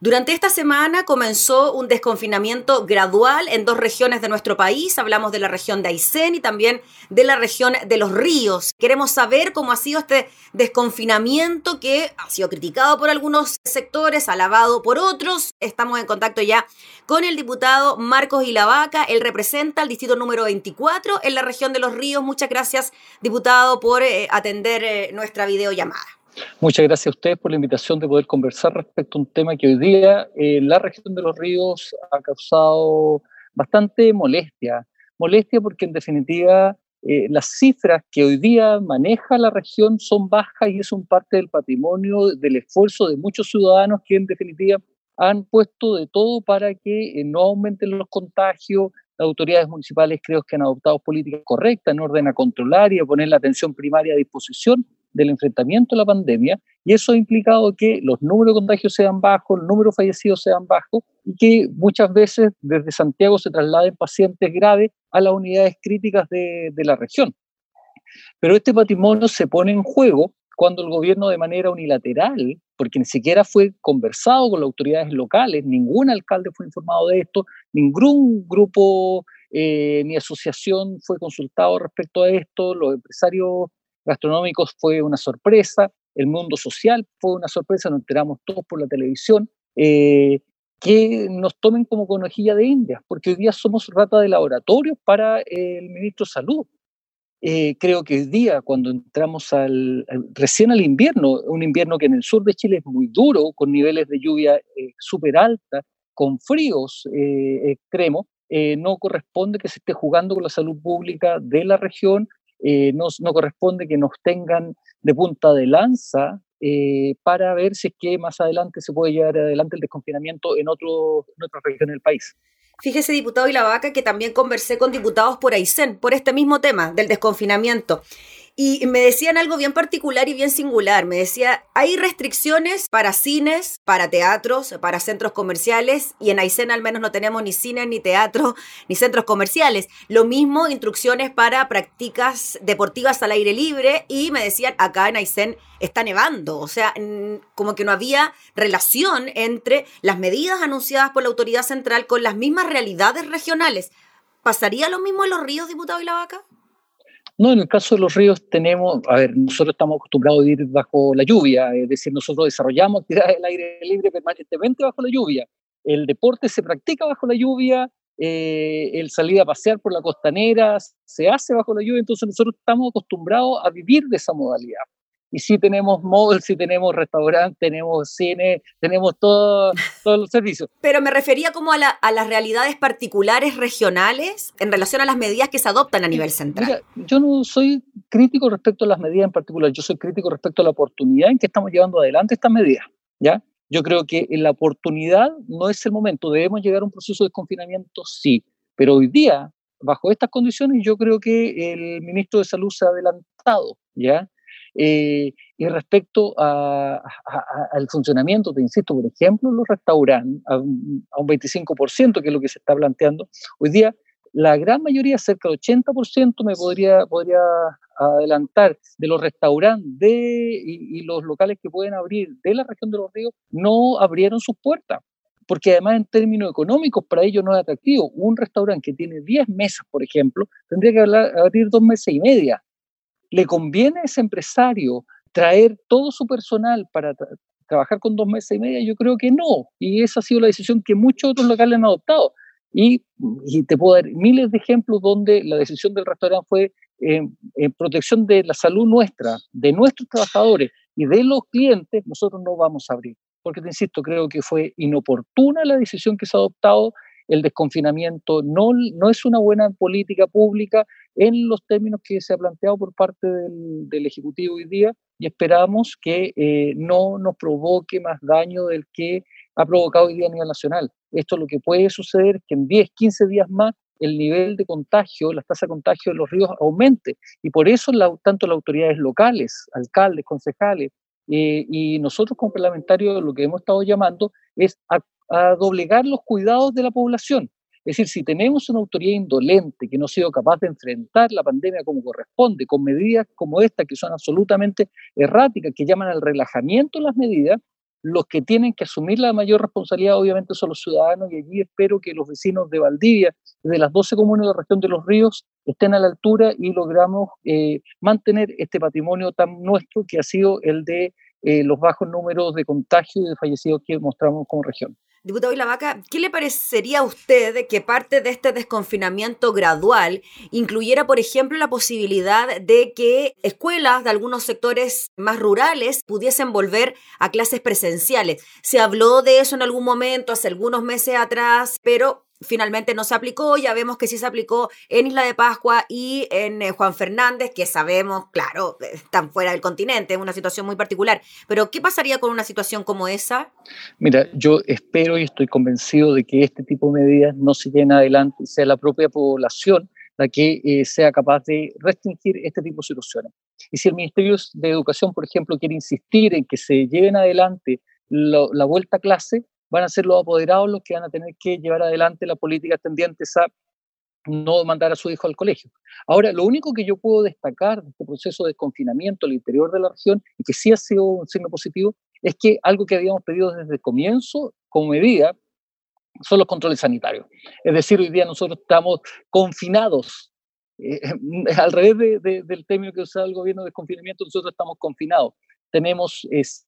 Durante esta semana comenzó un desconfinamiento gradual en dos regiones de nuestro país. Hablamos de la región de Aysén y también de la región de los ríos. Queremos saber cómo ha sido este desconfinamiento que ha sido criticado por algunos sectores, alabado por otros. Estamos en contacto ya con el diputado Marcos Ilavaca. Él representa el distrito número 24 en la región de los ríos. Muchas gracias, diputado, por eh, atender eh, nuestra videollamada. Muchas gracias a ustedes por la invitación de poder conversar respecto a un tema que hoy día eh, la región de los ríos ha causado bastante molestia. Molestia porque en definitiva eh, las cifras que hoy día maneja la región son bajas y es un parte del patrimonio, del esfuerzo de muchos ciudadanos que en definitiva han puesto de todo para que eh, no aumenten los contagios. Las autoridades municipales creo que han adoptado políticas correctas en orden a controlar y a poner la atención primaria a disposición del enfrentamiento a la pandemia y eso ha implicado que los números de contagios sean bajos, el número de fallecidos sean bajos y que muchas veces desde Santiago se trasladen pacientes graves a las unidades críticas de, la región. Pero este patrimonio se pone en juego cuando el gobierno de manera unilateral, porque ni siquiera fue conversado con las autoridades locales, ningún alcalde fue informado de esto, ningún grupo eh, ni asociación fue consultado respecto a esto, los empresarios gastronómicos fue una sorpresa, el mundo social fue una sorpresa, nos enteramos todos por la televisión, eh, que nos tomen como conejilla de India, porque hoy día somos rata de laboratorio para el ministro de Salud. Eh, creo que hoy día, cuando entramos al, recién al invierno, un invierno que en el sur de Chile es muy duro, con niveles de lluvia eh, súper alta, con fríos extremos, no corresponde que se esté jugando con la salud pública de la región eh, no, corresponde que nos tengan de punta de lanza eh, para ver si es que más adelante se puede llevar adelante el desconfinamiento en, otro, en otra región del país. Fíjese, diputado Ilavaca, que también conversé con diputados por Aysén por este mismo tema del desconfinamiento. Y me decían algo bien particular y bien singular. Me decía, hay restricciones para cines, para teatros, para centros comerciales, y en Aysén al menos no tenemos ni cines, ni teatro, ni centros comerciales. Lo mismo, instrucciones para prácticas deportivas al aire libre, y me decían, acá en Aysén está nevando. O sea, como que no había relación entre las medidas anunciadas por la autoridad central con las mismas realidades regionales. ¿Pasaría lo mismo en los ríos, diputado y la vaca? No, en el caso de los ríos tenemos, a ver, nosotros estamos acostumbrados a vivir bajo la lluvia, es decir, nosotros desarrollamos actividades del aire libre permanentemente bajo la lluvia. El deporte se practica bajo la lluvia, eh, el salir a pasear por la costanera se hace bajo la lluvia, entonces nosotros estamos acostumbrados a vivir de esa modalidad y sí tenemos malls, sí tenemos restaurantes, tenemos cine, tenemos todo, todos los servicios. Pero me refería como a, las realidades particulares regionales en relación a las medidas que se adoptan a nivel central. yo no soy crítico respecto a las medidas en particular, yo soy crítico respecto a la oportunidad en que estamos llevando adelante estas medidas, ¿ya? Yo creo que en la oportunidad no es el momento, debemos llegar a un proceso de confinamiento, sí, pero hoy día, bajo estas condiciones, yo creo que el ministro de Salud se ha adelantado, ¿ya? Eh, y respecto al funcionamiento, te insisto, por ejemplo, los restaurantes, a un, 25%, que es lo que se está planteando, hoy día la gran mayoría, cerca del 80%, me podría, podría adelantar, de los restaurantes y, los locales que pueden abrir de la región de los ríos, no abrieron sus puertas porque además en términos económicos para ellos no es atractivo. Un restaurante que tiene 10 mesas, por ejemplo, tendría que abrir dos meses y media. ¿Le conviene a ese empresario traer todo su personal para trabajar con dos meses y media? Yo creo que no. Y esa ha sido la decisión que muchos otros locales han adoptado. Y, te puedo dar miles de ejemplos donde la decisión del restaurante fue en, protección de la salud nuestra, de nuestros trabajadores y de los clientes, nosotros no vamos a abrir. Porque te insisto, creo que fue inoportuna la decisión que se ha adoptado el desconfinamiento no, no es una buena política pública en los términos que se ha planteado por parte del, Ejecutivo hoy día y esperamos que eh, no nos provoque más daño del que ha provocado hoy día a nivel nacional. Esto lo que puede suceder que en 10, 15 días más el nivel de contagio, la tasa de contagio de los ríos aumente. Y por eso tanto las autoridades locales, alcaldes, concejales, eh, y nosotros como parlamentarios lo que hemos estado llamando es a a doblegar los cuidados de la población. Es decir, si tenemos una autoridad indolente que no ha sido capaz de enfrentar la pandemia como corresponde, con medidas como esta que son absolutamente erráticas, que llaman al relajamiento las medidas, los que tienen que asumir la mayor responsabilidad obviamente son los ciudadanos y allí espero que los vecinos de Valdivia, de las 12 comunas de la región de los ríos, estén a la altura y logramos eh, mantener este patrimonio tan nuestro que ha sido el de eh, los bajos números de contagio y de fallecidos que mostramos como región. Diputado Vaca, ¿qué le parecería a usted que parte de este desconfinamiento gradual incluyera, por ejemplo, la posibilidad de que escuelas de algunos sectores más rurales pudiesen volver a clases presenciales? Se habló de eso en algún momento, hace algunos meses atrás, pero finalmente no se aplicó, ya vemos que sí se aplicó en Isla de Pascua y en eh, Juan Fernández, que sabemos, claro, están fuera del continente, es una situación muy particular. Pero, ¿qué pasaría con una situación como esa? Mira, yo espero y estoy convencido de que este tipo de medidas no se lleven adelante y sea la propia población la que eh, sea capaz de restringir este tipo de situaciones. Y si el Ministerio de Educación, por ejemplo, quiere insistir en que se lleven adelante la vuelta a clase, van a ser los apoderados los que van a tener que llevar adelante la política tendientes a no mandar a su hijo al colegio. Ahora, lo único que yo puedo destacar de este proceso de confinamiento al interior de la región, y que sí ha sido un signo positivo, es que algo que habíamos pedido desde el comienzo como medida son los controles sanitarios. Es decir, hoy día nosotros estamos confinados. Eh, al revés del término que usa el gobierno de confinamiento, nosotros estamos confinados tenemos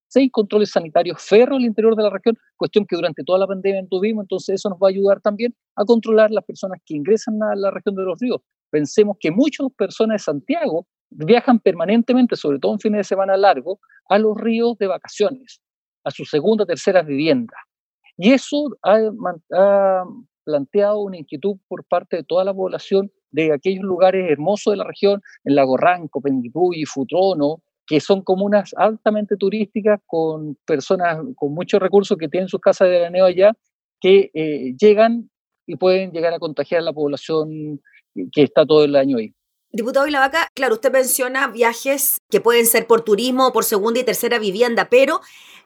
seis controles sanitarios ferros al interior de la región, cuestión que durante toda la pandemia tuvimos, entonces eso nos va a ayudar también a controlar las personas que ingresan a la región de los ríos. Pensemos que muchas personas de Santiago viajan permanentemente, sobre todo en fines de semana largo, a los ríos de vacaciones, a su segunda o tercera vivienda. Y eso ha, ha planteado una inquietud por parte de toda la población de aquellos lugares hermosos de la región, en Lago Ranco, y Futrono, que son comunas altamente turísticas con personas con muchos recursos que tienen sus casas de veraneo allá, que eh, llegan y pueden llegar a contagiar a la población que está todo el año ahí. Diputado Vilavaca, claro, usted menciona viajes que pueden ser por turismo o por segunda y tercera vivienda, pero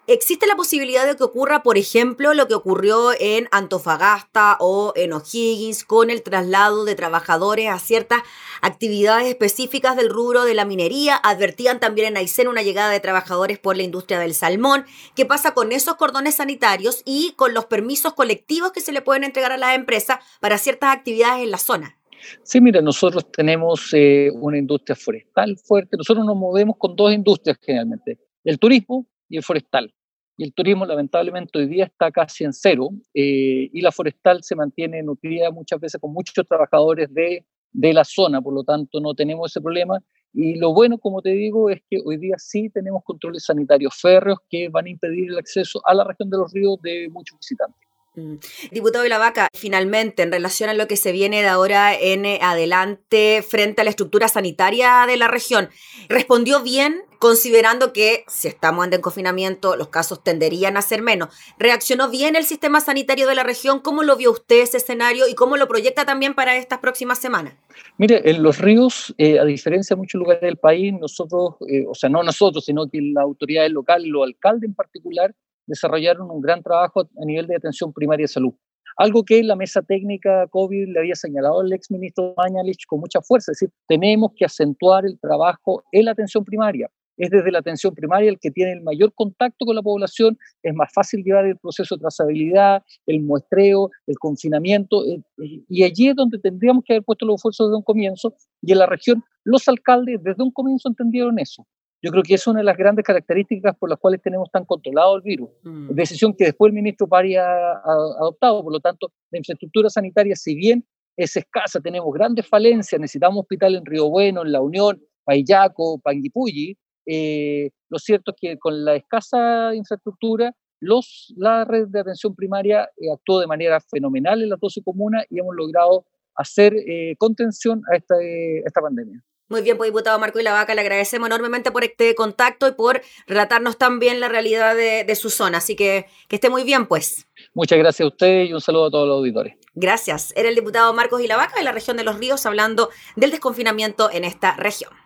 ¿Existe la posibilidad de que ocurra, por ejemplo, lo que ocurrió en Antofagasta o en O'Higgins con el traslado de trabajadores a ciertas actividades específicas del rubro de la minería? Advertían también en Aysén una llegada de trabajadores por la industria del salmón. ¿Qué pasa con esos cordones sanitarios y con los permisos colectivos que se le pueden entregar a las empresas para ciertas actividades en la zona? Sí, mira, nosotros tenemos eh, una industria forestal fuerte. Nosotros nos movemos con dos industrias generalmente, el turismo y el forestal. Y el turismo lamentablemente hoy día está casi en cero eh, y la forestal se mantiene nutrida muchas veces con muchos trabajadores de, de la zona, por lo tanto no tenemos ese problema. Y lo bueno, como te digo, es que hoy día sí tenemos controles sanitarios férreos que van a impedir el acceso a la región de los ríos de muchos visitantes. Mm. Diputado de la Vaca, finalmente, en relación a lo que se viene de ahora en adelante frente a la estructura sanitaria de la región, ¿respondió bien considerando que si estamos en confinamiento los casos tenderían a ser menos? ¿Reaccionó bien el sistema sanitario de la región? ¿Cómo lo vio usted ese escenario y cómo lo proyecta también para estas próximas semanas? Mire, en los ríos, eh, a diferencia de muchos lugares del país, nosotros, eh, o sea, no nosotros, sino que la autoridad local, los alcaldes en particular, desarrollaron un gran trabajo a nivel de atención primaria de salud. Algo que la mesa técnica COVID le había señalado el exministro Mañalich con mucha fuerza, es decir, tenemos que acentuar el trabajo en la atención primaria. Es desde la atención primaria el que tiene el mayor contacto con la población, es más fácil llevar el proceso de trazabilidad, el muestreo, el confinamiento, eh, y allí es donde tendríamos que haber puesto los esfuerzos desde un comienzo, y en la región los alcaldes desde un comienzo entendieron eso. Yo creo que es una de las grandes características por las cuales tenemos tan controlado el virus. Mm. Decisión que después el ministro Pari ha, adoptado. Por lo tanto, la infraestructura sanitaria, si bien es escasa, tenemos grandes falencias, necesitamos hospital en Río Bueno, en La Unión, Payaco, Panguipulli. Eh, lo cierto es que con la escasa infraestructura, los, la red de atención primaria eh, actuó de manera fenomenal en las 12 comunas y hemos logrado hacer eh, contención a esta, esta pandemia. Muy bien, pues diputado Marco y la Vaca, le agradecemos enormemente por este contacto y por relatarnos también la realidad de, su zona. Así que que esté muy bien, pues. Muchas gracias a usted y un saludo a todos los auditores. Gracias. Era el diputado Marcos y la Vaca de la región de los Ríos hablando del desconfinamiento en esta región.